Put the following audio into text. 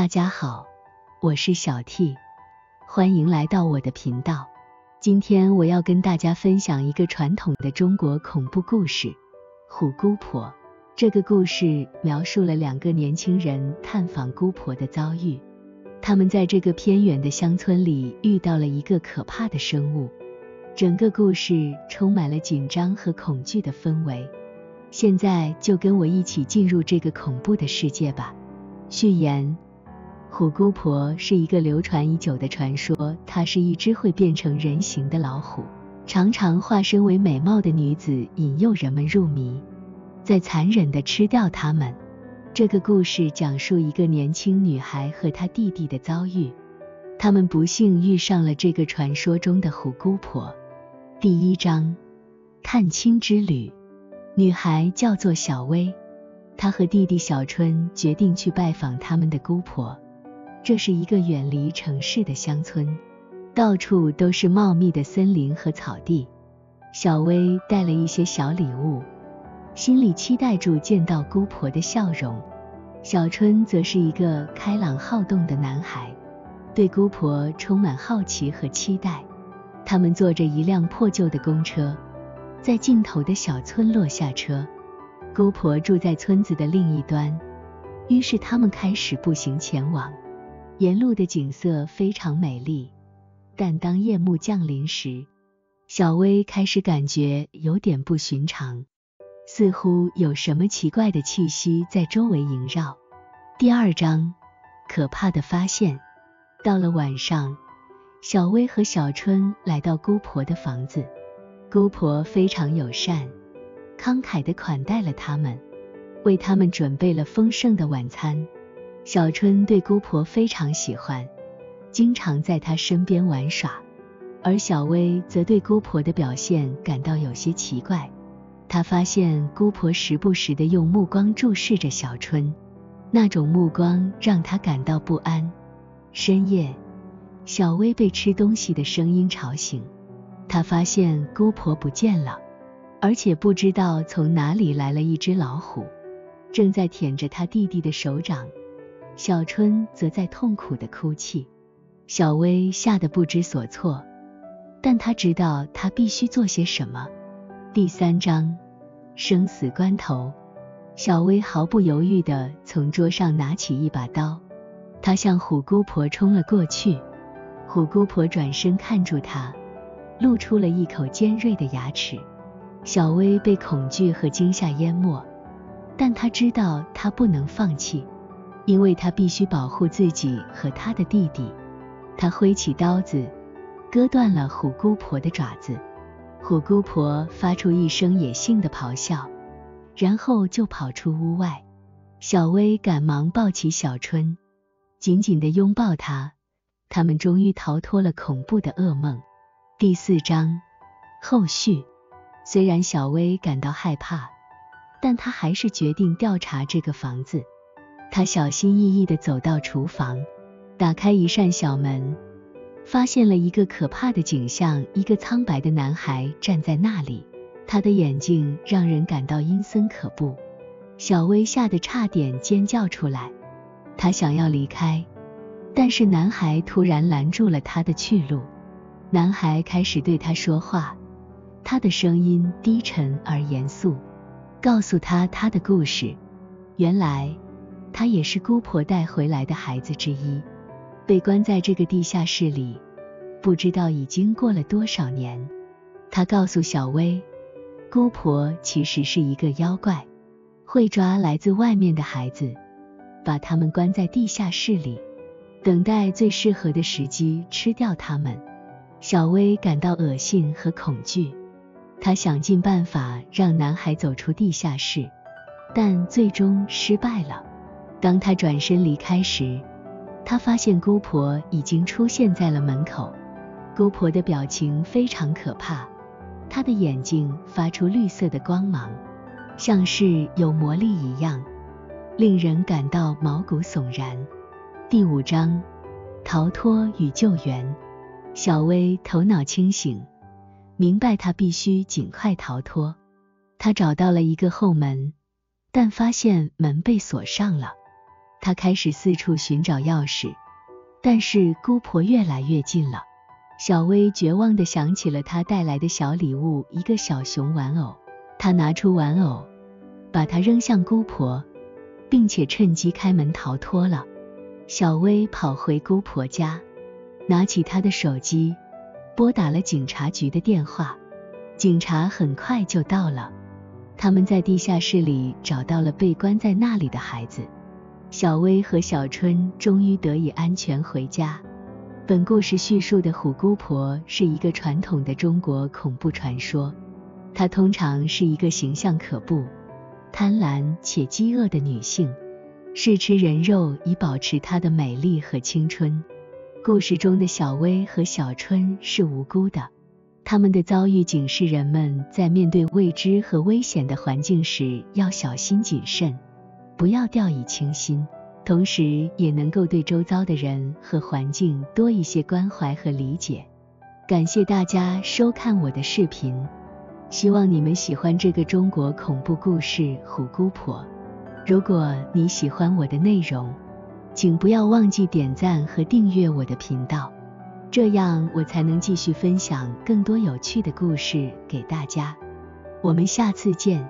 大家好，我是小 T，欢迎来到我的频道。今天我要跟大家分享一个传统的中国恐怖故事《虎姑婆》。这个故事描述了两个年轻人探访姑婆的遭遇。他们在这个偏远的乡村里遇到了一个可怕的生物，整个故事充满了紧张和恐惧的氛围。现在就跟我一起进入这个恐怖的世界吧。序言。虎姑婆是一个流传已久的传说，她是一只会变成人形的老虎，常常化身为美貌的女子，引诱人们入迷，再残忍地吃掉他们。这个故事讲述一个年轻女孩和她弟弟的遭遇，他们不幸遇上了这个传说中的虎姑婆。第一章，探亲之旅。女孩叫做小薇，她和弟弟小春决定去拜访他们的姑婆。这是一个远离城市的乡村，到处都是茂密的森林和草地。小薇带了一些小礼物，心里期待住见到姑婆的笑容。小春则是一个开朗好动的男孩，对姑婆充满好奇和期待。他们坐着一辆破旧的公车，在尽头的小村落下车。姑婆住在村子的另一端，于是他们开始步行前往。沿路的景色非常美丽，但当夜幕降临时，小薇开始感觉有点不寻常，似乎有什么奇怪的气息在周围萦绕。第二章，可怕的发现。到了晚上，小薇和小春来到姑婆的房子，姑婆非常友善，慷慨地款待了他们，为他们准备了丰盛的晚餐。小春对姑婆非常喜欢，经常在她身边玩耍，而小薇则对姑婆的表现感到有些奇怪。她发现姑婆时不时的用目光注视着小春，那种目光让她感到不安。深夜，小薇被吃东西的声音吵醒，她发现姑婆不见了，而且不知道从哪里来了一只老虎，正在舔着她弟弟的手掌。小春则在痛苦的哭泣，小薇吓得不知所措，但她知道她必须做些什么。第三章，生死关头，小薇毫不犹豫地从桌上拿起一把刀，她向虎姑婆冲了过去。虎姑婆转身看住她，露出了一口尖锐的牙齿。小薇被恐惧和惊吓淹没，但她知道她不能放弃。因为他必须保护自己和他的弟弟，他挥起刀子，割断了虎姑婆的爪子。虎姑婆发出一声野性的咆哮，然后就跑出屋外。小薇赶忙抱起小春，紧紧地拥抱他。他们终于逃脱了恐怖的噩梦。第四章后续。虽然小薇感到害怕，但她还是决定调查这个房子。他小心翼翼地走到厨房，打开一扇小门，发现了一个可怕的景象：一个苍白的男孩站在那里，他的眼睛让人感到阴森可怖。小薇吓得差点尖叫出来，他想要离开，但是男孩突然拦住了他的去路。男孩开始对他说话，他的声音低沉而严肃，告诉他他的故事。原来。他也是姑婆带回来的孩子之一，被关在这个地下室里，不知道已经过了多少年。他告诉小薇，姑婆其实是一个妖怪，会抓来自外面的孩子，把他们关在地下室里，等待最适合的时机吃掉他们。小薇感到恶心和恐惧，她想尽办法让男孩走出地下室，但最终失败了。当他转身离开时，他发现姑婆已经出现在了门口。姑婆的表情非常可怕，她的眼睛发出绿色的光芒，像是有魔力一样，令人感到毛骨悚然。第五章：逃脱与救援。小薇头脑清醒，明白她必须尽快逃脱。她找到了一个后门，但发现门被锁上了。他开始四处寻找钥匙，但是姑婆越来越近了。小薇绝望地想起了他带来的小礼物——一个小熊玩偶。他拿出玩偶，把它扔向姑婆，并且趁机开门逃脱了。小薇跑回姑婆家，拿起她的手机，拨打了警察局的电话。警察很快就到了，他们在地下室里找到了被关在那里的孩子。小薇和小春终于得以安全回家。本故事叙述的虎姑婆是一个传统的中国恐怖传说，她通常是一个形象可怖、贪婪且饥饿的女性，是吃人肉以保持她的美丽和青春。故事中的小薇和小春是无辜的。他们的遭遇警示人们在面对未知和危险的环境时要小心谨慎，不要掉以轻心，同时也能够对周遭的人和环境多一些关怀和理解。感谢大家收看我的视频，希望你们喜欢这个中国恐怖故事《虎姑婆》。如果你喜欢我的内容，请不要忘记点赞和订阅我的频道。这样我才能继续分享更多有趣的故事给大家。我们下次见。